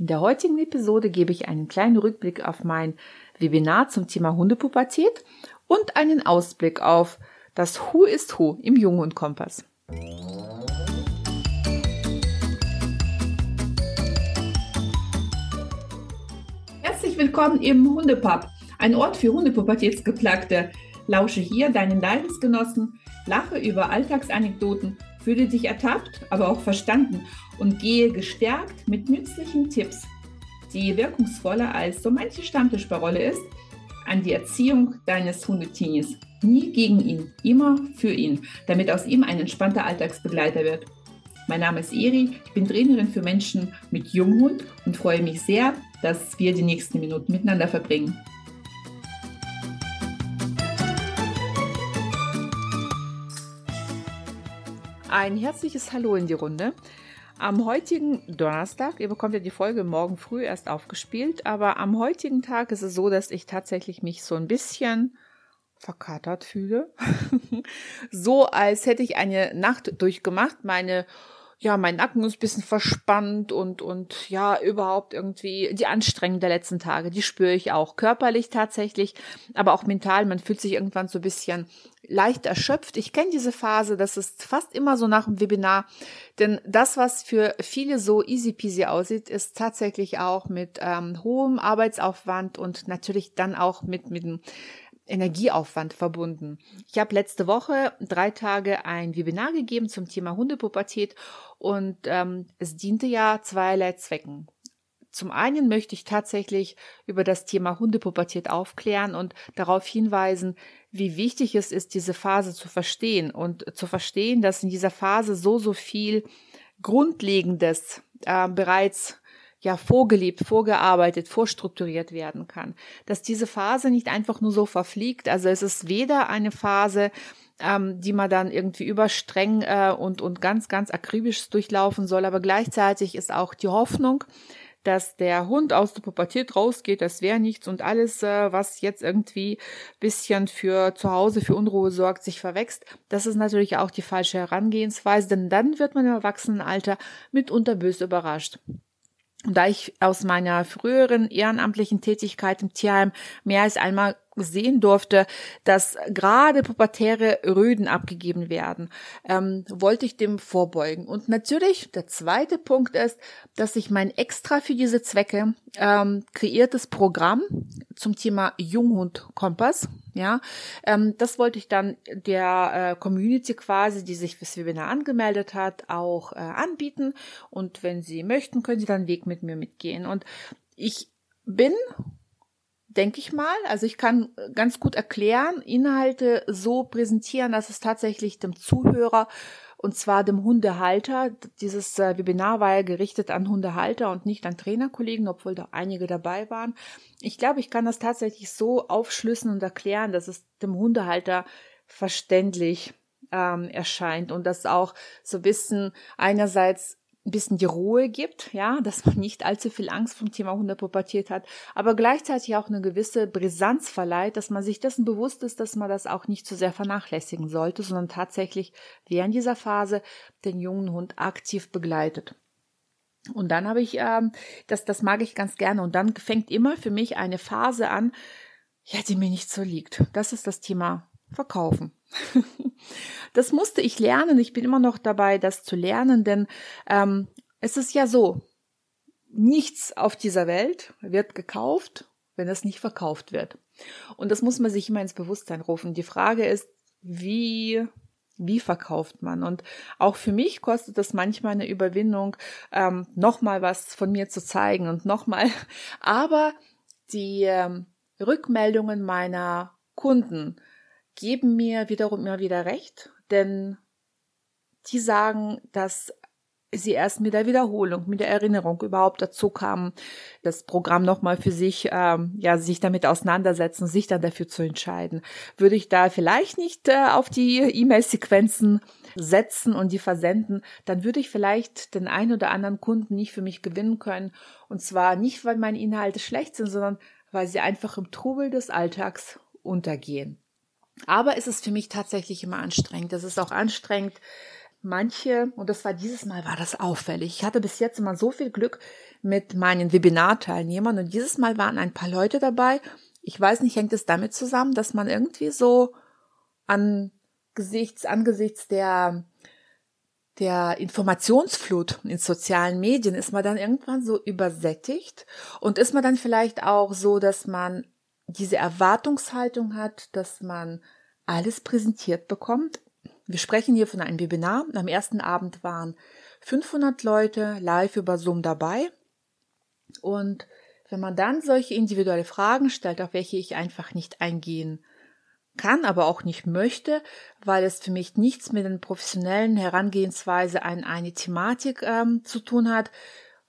In der heutigen Episode gebe ich einen kleinen Rückblick auf mein Webinar zum Thema Hundepubertät und einen Ausblick auf das Who ist Who im Junghundkompass. Herzlich willkommen im Hundepub, ein Ort für Hundepubertätsgeplagte. Lausche hier deinen Leidensgenossen, lache über Alltagsanekdoten, fühle dich ertappt, aber auch verstanden und gehe gestärkt mit nützlichen Tipps, die wirkungsvoller als so manche Stammtischparole ist, an die Erziehung deines Hundetinis. Nie gegen ihn, immer für ihn, damit aus ihm ein entspannter Alltagsbegleiter wird. Mein Name ist Eri, ich bin Trainerin für Menschen mit Junghund und freue mich sehr, dass wir die nächsten Minuten miteinander verbringen. Ein herzliches Hallo in die Runde. Am heutigen Donnerstag, ihr bekommt ja die Folge morgen früh erst aufgespielt, aber am heutigen Tag ist es so, dass ich tatsächlich mich so ein bisschen verkatert fühle. so als hätte ich eine Nacht durchgemacht. Meine ja, mein Nacken ist ein bisschen verspannt und, und ja, überhaupt irgendwie die Anstrengung der letzten Tage, die spüre ich auch körperlich tatsächlich, aber auch mental. Man fühlt sich irgendwann so ein bisschen leicht erschöpft. Ich kenne diese Phase, das ist fast immer so nach dem Webinar, denn das, was für viele so easy peasy aussieht, ist tatsächlich auch mit ähm, hohem Arbeitsaufwand und natürlich dann auch mit, mit dem Energieaufwand verbunden. Ich habe letzte Woche drei Tage ein Webinar gegeben zum Thema Hundepubertät und ähm, es diente ja zweierlei Zwecken. Zum einen möchte ich tatsächlich über das Thema Hundepubertät aufklären und darauf hinweisen, wie wichtig es ist, diese Phase zu verstehen und zu verstehen, dass in dieser Phase so, so viel Grundlegendes äh, bereits ja vorgelebt, vorgearbeitet, vorstrukturiert werden kann. Dass diese Phase nicht einfach nur so verfliegt. Also es ist weder eine Phase, ähm, die man dann irgendwie überstreng äh, und, und ganz, ganz akribisch durchlaufen soll, aber gleichzeitig ist auch die Hoffnung, dass der Hund aus der Pubertät rausgeht, das wäre nichts und alles, äh, was jetzt irgendwie bisschen für zu Hause für Unruhe sorgt, sich verwächst. Das ist natürlich auch die falsche Herangehensweise, denn dann wird man im Erwachsenenalter mitunter böse überrascht. Und da ich aus meiner früheren ehrenamtlichen Tätigkeit im Tierheim mehr als einmal sehen durfte, dass gerade pubertäre Röden abgegeben werden, ähm, wollte ich dem vorbeugen. Und natürlich, der zweite Punkt ist, dass ich mein extra für diese Zwecke ähm, kreiertes Programm zum Thema Junghund Kompass, ja, ähm, das wollte ich dann der äh, Community quasi, die sich fürs Webinar angemeldet hat, auch äh, anbieten. Und wenn sie möchten, können sie dann Weg mit mir mitgehen. Und ich bin denke ich mal. Also ich kann ganz gut erklären, Inhalte so präsentieren, dass es tatsächlich dem Zuhörer und zwar dem Hundehalter. Dieses äh, Webinar war ja gerichtet an Hundehalter und nicht an Trainerkollegen, obwohl da einige dabei waren. Ich glaube, ich kann das tatsächlich so aufschlüssen und erklären, dass es dem Hundehalter verständlich ähm, erscheint und dass auch so bisschen einerseits ein bisschen die Ruhe gibt, ja, dass man nicht allzu viel Angst vom Thema Hundepubertät hat, aber gleichzeitig auch eine gewisse Brisanz verleiht, dass man sich dessen bewusst ist, dass man das auch nicht zu sehr vernachlässigen sollte, sondern tatsächlich während dieser Phase den jungen Hund aktiv begleitet. Und dann habe ich, ähm, das, das mag ich ganz gerne. Und dann fängt immer für mich eine Phase an, ja, die mir nicht so liegt. Das ist das Thema Verkaufen. das musste ich lernen. Ich bin immer noch dabei, das zu lernen, denn ähm, es ist ja so, nichts auf dieser Welt wird gekauft, wenn es nicht verkauft wird. Und das muss man sich immer ins Bewusstsein rufen. Die Frage ist, wie wie verkauft man? Und auch für mich kostet es manchmal eine Überwindung, ähm, nochmal was von mir zu zeigen und nochmal. Aber die ähm, Rückmeldungen meiner Kunden, geben mir wiederum immer wieder recht, denn die sagen, dass sie erst mit der Wiederholung, mit der Erinnerung überhaupt dazu kamen, das Programm nochmal für sich, ähm, ja, sich damit auseinandersetzen, sich dann dafür zu entscheiden. Würde ich da vielleicht nicht äh, auf die E-Mail-Sequenzen setzen und die versenden, dann würde ich vielleicht den einen oder anderen Kunden nicht für mich gewinnen können. Und zwar nicht, weil meine Inhalte schlecht sind, sondern weil sie einfach im Trubel des Alltags untergehen. Aber es ist für mich tatsächlich immer anstrengend. Es ist auch anstrengend, manche, und das war dieses Mal, war das auffällig. Ich hatte bis jetzt immer so viel Glück mit meinen Webinarteilnehmern und dieses Mal waren ein paar Leute dabei. Ich weiß nicht, hängt es damit zusammen, dass man irgendwie so angesichts, angesichts der, der Informationsflut in sozialen Medien ist man dann irgendwann so übersättigt und ist man dann vielleicht auch so, dass man diese Erwartungshaltung hat, dass man alles präsentiert bekommt. Wir sprechen hier von einem Webinar. Am ersten Abend waren 500 Leute live über Zoom dabei. Und wenn man dann solche individuelle Fragen stellt, auf welche ich einfach nicht eingehen kann, aber auch nicht möchte, weil es für mich nichts mit den professionellen Herangehensweise an eine Thematik ähm, zu tun hat,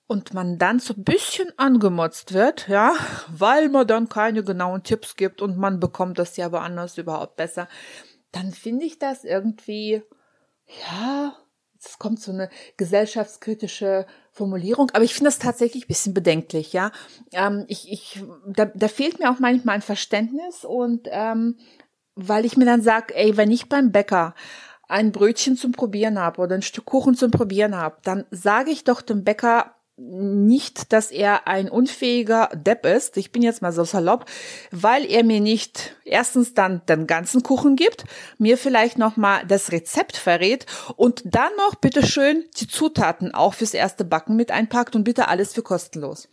und man dann so ein bisschen angemotzt wird, ja, weil man dann keine genauen Tipps gibt und man bekommt das ja woanders überhaupt besser, dann finde ich das irgendwie, ja, es kommt so eine gesellschaftskritische Formulierung, aber ich finde das tatsächlich ein bisschen bedenklich, ja. Ähm, ich, ich, da, da fehlt mir auch manchmal ein Verständnis und ähm, weil ich mir dann sage, ey, wenn ich beim Bäcker ein Brötchen zum Probieren habe oder ein Stück Kuchen zum Probieren habe, dann sage ich doch dem Bäcker, nicht, dass er ein unfähiger Depp ist, ich bin jetzt mal so salopp, weil er mir nicht erstens dann den ganzen Kuchen gibt, mir vielleicht noch mal das Rezept verrät und dann noch bitteschön die Zutaten auch fürs erste Backen mit einpackt und bitte alles für kostenlos.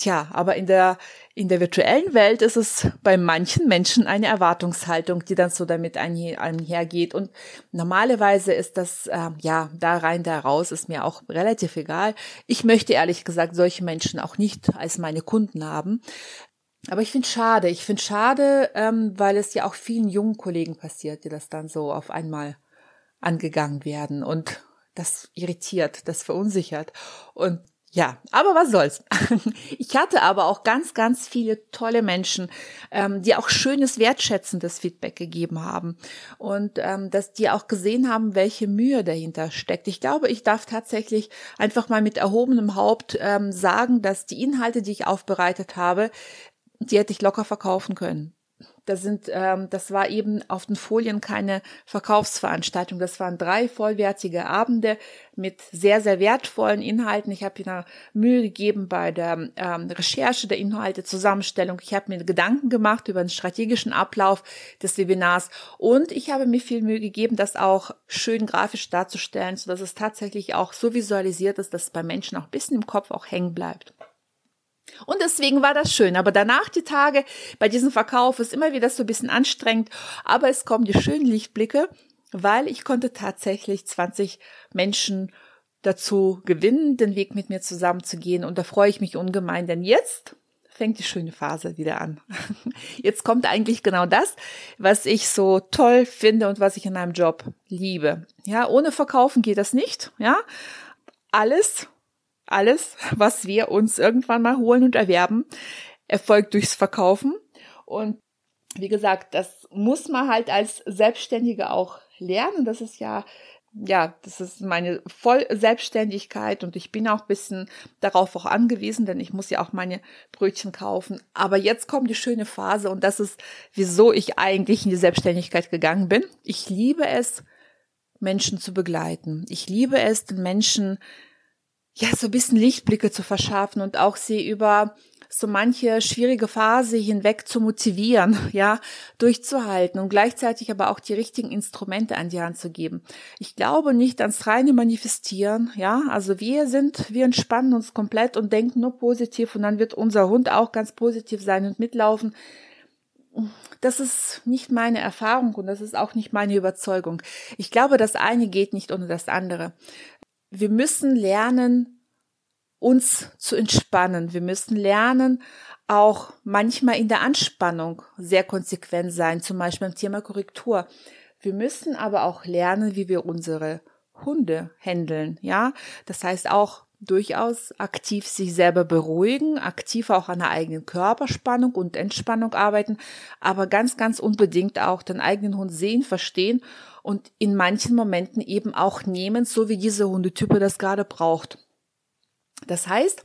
Tja, aber in der, in der virtuellen Welt ist es bei manchen Menschen eine Erwartungshaltung, die dann so damit einhergeht. Und normalerweise ist das, äh, ja, da rein, da raus, ist mir auch relativ egal. Ich möchte ehrlich gesagt solche Menschen auch nicht als meine Kunden haben. Aber ich finde schade, ich finde schade, ähm, weil es ja auch vielen jungen Kollegen passiert, die das dann so auf einmal angegangen werden. Und das irritiert, das verunsichert. Und ja, aber was soll's. Ich hatte aber auch ganz, ganz viele tolle Menschen, ähm, die auch schönes, wertschätzendes Feedback gegeben haben und ähm, dass die auch gesehen haben, welche Mühe dahinter steckt. Ich glaube, ich darf tatsächlich einfach mal mit erhobenem Haupt ähm, sagen, dass die Inhalte, die ich aufbereitet habe, die hätte ich locker verkaufen können. Das sind, ähm, das war eben auf den Folien keine Verkaufsveranstaltung. Das waren drei vollwertige Abende mit sehr, sehr wertvollen Inhalten. Ich habe mir Mühe gegeben bei der ähm, Recherche der Inhalte, Zusammenstellung. Ich habe mir Gedanken gemacht über den strategischen Ablauf des Webinars und ich habe mir viel Mühe gegeben, das auch schön grafisch darzustellen, sodass es tatsächlich auch so visualisiert ist, dass es bei Menschen auch ein bisschen im Kopf auch hängen bleibt. Und deswegen war das schön. Aber danach die Tage bei diesem Verkauf ist immer wieder so ein bisschen anstrengend. Aber es kommen die schönen Lichtblicke, weil ich konnte tatsächlich 20 Menschen dazu gewinnen, den Weg mit mir zusammenzugehen. Und da freue ich mich ungemein, denn jetzt fängt die schöne Phase wieder an. Jetzt kommt eigentlich genau das, was ich so toll finde und was ich in meinem Job liebe. Ja, ohne Verkaufen geht das nicht. Ja, alles alles, was wir uns irgendwann mal holen und erwerben, erfolgt durchs Verkaufen. Und wie gesagt, das muss man halt als Selbstständige auch lernen. Das ist ja ja, das ist meine Vollselbstständigkeit und ich bin auch bisschen darauf auch angewiesen, denn ich muss ja auch meine Brötchen kaufen. Aber jetzt kommt die schöne Phase und das ist, wieso ich eigentlich in die Selbstständigkeit gegangen bin. Ich liebe es, Menschen zu begleiten. Ich liebe es, den Menschen ja, so ein bisschen Lichtblicke zu verschaffen und auch sie über so manche schwierige Phase hinweg zu motivieren, ja, durchzuhalten und gleichzeitig aber auch die richtigen Instrumente an die Hand zu geben. Ich glaube nicht ans reine Manifestieren, ja, also wir sind, wir entspannen uns komplett und denken nur positiv und dann wird unser Hund auch ganz positiv sein und mitlaufen. Das ist nicht meine Erfahrung und das ist auch nicht meine Überzeugung. Ich glaube, das eine geht nicht ohne das andere wir müssen lernen, uns zu entspannen. Wir müssen lernen, auch manchmal in der Anspannung sehr konsequent sein, zum Beispiel beim Thema Korrektur. Wir müssen aber auch lernen, wie wir unsere Hunde handeln, ja. Das heißt auch durchaus aktiv sich selber beruhigen, aktiv auch an der eigenen Körperspannung und Entspannung arbeiten, aber ganz, ganz unbedingt auch den eigenen Hund sehen, verstehen und in manchen Momenten eben auch nehmen, so wie diese Hundetype das gerade braucht. Das heißt,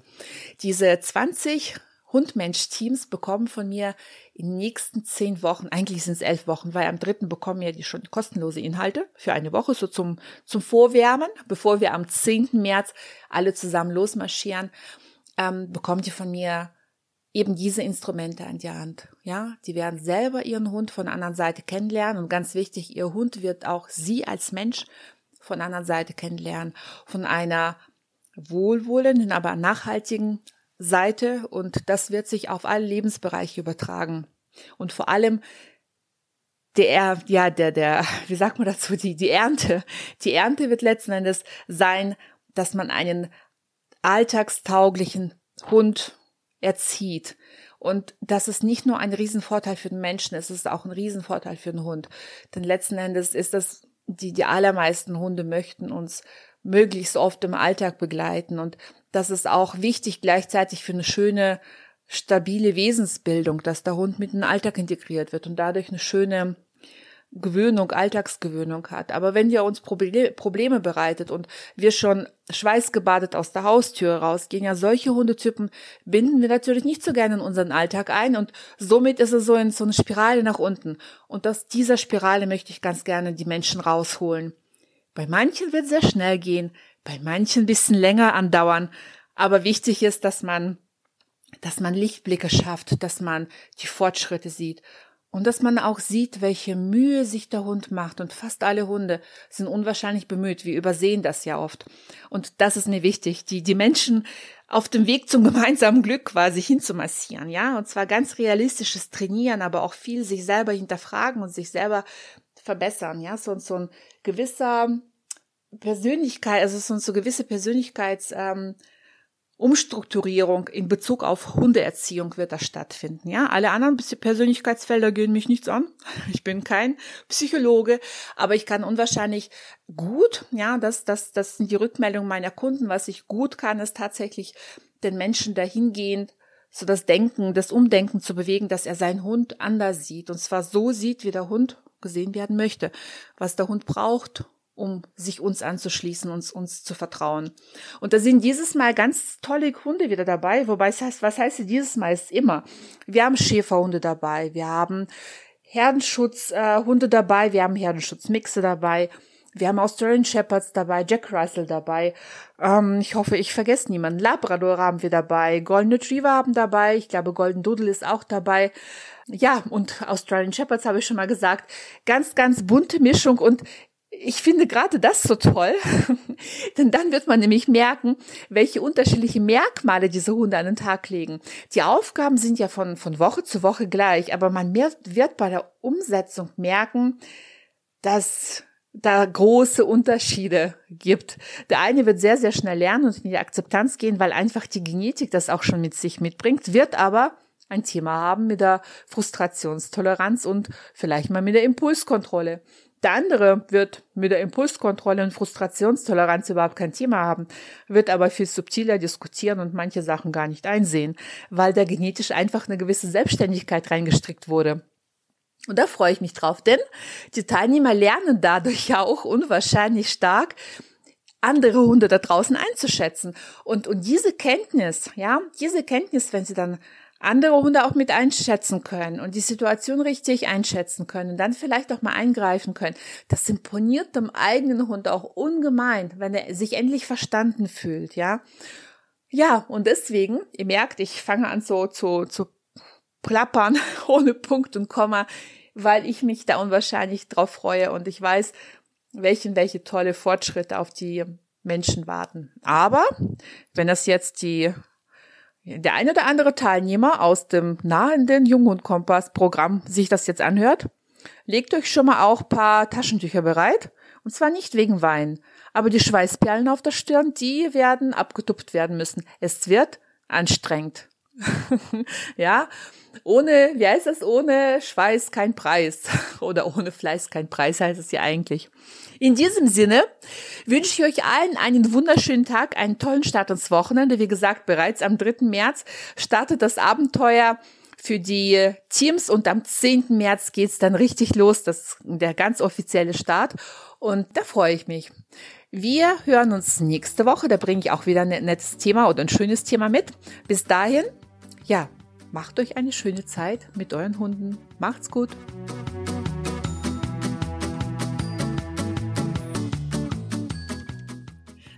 diese 20 Hund-Mensch-Teams bekommen von mir in den nächsten zehn Wochen, eigentlich sind es elf Wochen, weil am dritten bekommen wir die schon kostenlose Inhalte für eine Woche, so zum, zum Vorwärmen, bevor wir am 10. März alle zusammen losmarschieren, ähm, bekommt ihr von mir eben diese Instrumente an die Hand. Ja, die werden selber ihren Hund von der anderen Seite kennenlernen und ganz wichtig, ihr Hund wird auch sie als Mensch von der anderen Seite kennenlernen, von einer wohlwollenden, aber nachhaltigen Seite und das wird sich auf alle Lebensbereiche übertragen. Und vor allem der, ja, der, der, wie sagt man dazu, die, die Ernte. Die Ernte wird letzten Endes sein, dass man einen alltagstauglichen Hund erzieht. Und das ist nicht nur ein Riesenvorteil für den Menschen, es ist auch ein Riesenvorteil für den Hund. Denn letzten Endes ist das, die, die allermeisten Hunde möchten uns möglichst oft im Alltag begleiten. Und das ist auch wichtig gleichzeitig für eine schöne, stabile Wesensbildung, dass der Hund mit in den Alltag integriert wird und dadurch eine schöne Gewöhnung, Alltagsgewöhnung hat. Aber wenn ihr uns Probleme bereitet und wir schon schweißgebadet aus der Haustür rausgehen, ja, solche Hundetypen binden wir natürlich nicht so gerne in unseren Alltag ein und somit ist es so in so eine Spirale nach unten. Und aus dieser Spirale möchte ich ganz gerne die Menschen rausholen. Bei manchen wird sehr schnell gehen, bei manchen ein bisschen länger andauern, aber wichtig ist, dass man dass man Lichtblicke schafft, dass man die Fortschritte sieht und dass man auch sieht, welche Mühe sich der Hund macht. Und fast alle Hunde sind unwahrscheinlich bemüht. Wir übersehen das ja oft. Und das ist mir wichtig, die, die Menschen auf dem Weg zum gemeinsamen Glück quasi hinzumassieren, ja. Und zwar ganz realistisches Trainieren, aber auch viel sich selber hinterfragen und sich selber verbessern, ja. So, so ein gewisser Persönlichkeit, also so, so gewisse Persönlichkeits, ähm, in Bezug auf Hundeerziehung wird da stattfinden. Ja, alle anderen Persönlichkeitsfelder gehen mich nichts an. Ich bin kein Psychologe, aber ich kann unwahrscheinlich gut, ja, das, das, das sind die Rückmeldungen meiner Kunden. Was ich gut kann, ist tatsächlich den Menschen dahingehend so das Denken, das Umdenken zu bewegen, dass er seinen Hund anders sieht. Und zwar so sieht, wie der Hund gesehen werden möchte, was der Hund braucht, um sich uns anzuschließen, uns, uns zu vertrauen. Und da sind dieses Mal ganz tolle Hunde wieder dabei, wobei es heißt, was heißt dieses Mal ist immer. Wir haben Schäferhunde dabei, wir haben Herdenschutzhunde äh, dabei, wir haben Herdenschutzmixe dabei, wir haben Australian Shepherds dabei, Jack Russell dabei. Ähm, ich hoffe, ich vergesse niemanden. Labrador haben wir dabei, Golden Retriever haben dabei, ich glaube Golden Doodle ist auch dabei. Ja, und Australian Shepherds habe ich schon mal gesagt. Ganz, ganz bunte Mischung und ich finde gerade das so toll, denn dann wird man nämlich merken, welche unterschiedliche Merkmale diese Hunde an den Tag legen. Die Aufgaben sind ja von, von Woche zu Woche gleich, aber man wird bei der Umsetzung merken, dass da große Unterschiede gibt. Der eine wird sehr, sehr schnell lernen und in die Akzeptanz gehen, weil einfach die Genetik das auch schon mit sich mitbringt, wird aber ein Thema haben mit der Frustrationstoleranz und vielleicht mal mit der Impulskontrolle. Der andere wird mit der Impulskontrolle und Frustrationstoleranz überhaupt kein Thema haben, wird aber viel subtiler diskutieren und manche Sachen gar nicht einsehen, weil da genetisch einfach eine gewisse Selbstständigkeit reingestrickt wurde. Und da freue ich mich drauf, denn die Teilnehmer lernen dadurch ja auch unwahrscheinlich stark, andere Hunde da draußen einzuschätzen. Und, und diese Kenntnis, ja, diese Kenntnis, wenn sie dann andere Hunde auch mit einschätzen können und die Situation richtig einschätzen können und dann vielleicht auch mal eingreifen können. Das imponiert dem eigenen Hund auch ungemein, wenn er sich endlich verstanden fühlt, ja. Ja, und deswegen, ihr merkt, ich fange an so zu, zu plappern ohne Punkt und Komma, weil ich mich da unwahrscheinlich drauf freue und ich weiß, welchen, welche tolle Fortschritte auf die Menschen warten. Aber wenn das jetzt die der eine oder andere Teilnehmer aus dem nahenden Junghund-Kompass-Programm sich das jetzt anhört, legt euch schon mal auch paar Taschentücher bereit. Und zwar nicht wegen Wein. Aber die Schweißperlen auf der Stirn, die werden abgetupft werden müssen. Es wird anstrengend. ja, ohne, wie heißt das, ohne Schweiß kein Preis. Oder ohne Fleiß kein Preis heißt es ja eigentlich. In diesem Sinne wünsche ich euch allen einen wunderschönen Tag, einen tollen Start ins Wochenende. Wie gesagt, bereits am 3. März startet das Abenteuer für die Teams und am 10. März geht's dann richtig los, das ist der ganz offizielle Start und da freue ich mich. Wir hören uns nächste Woche, da bringe ich auch wieder ein nettes Thema oder ein schönes Thema mit. Bis dahin, ja, macht euch eine schöne Zeit mit euren Hunden. Macht's gut!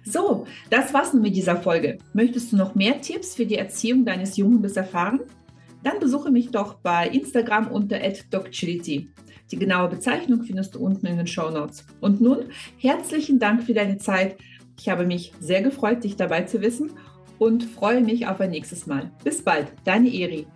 So, das war's nun mit dieser Folge. Möchtest du noch mehr Tipps für die Erziehung deines Junghundes erfahren? Dann besuche mich doch bei Instagram unter @docchility. Die genaue Bezeichnung findest du unten in den Show Notes. Und nun herzlichen Dank für deine Zeit. Ich habe mich sehr gefreut, dich dabei zu wissen und freue mich auf ein nächstes Mal. Bis bald, deine Eri.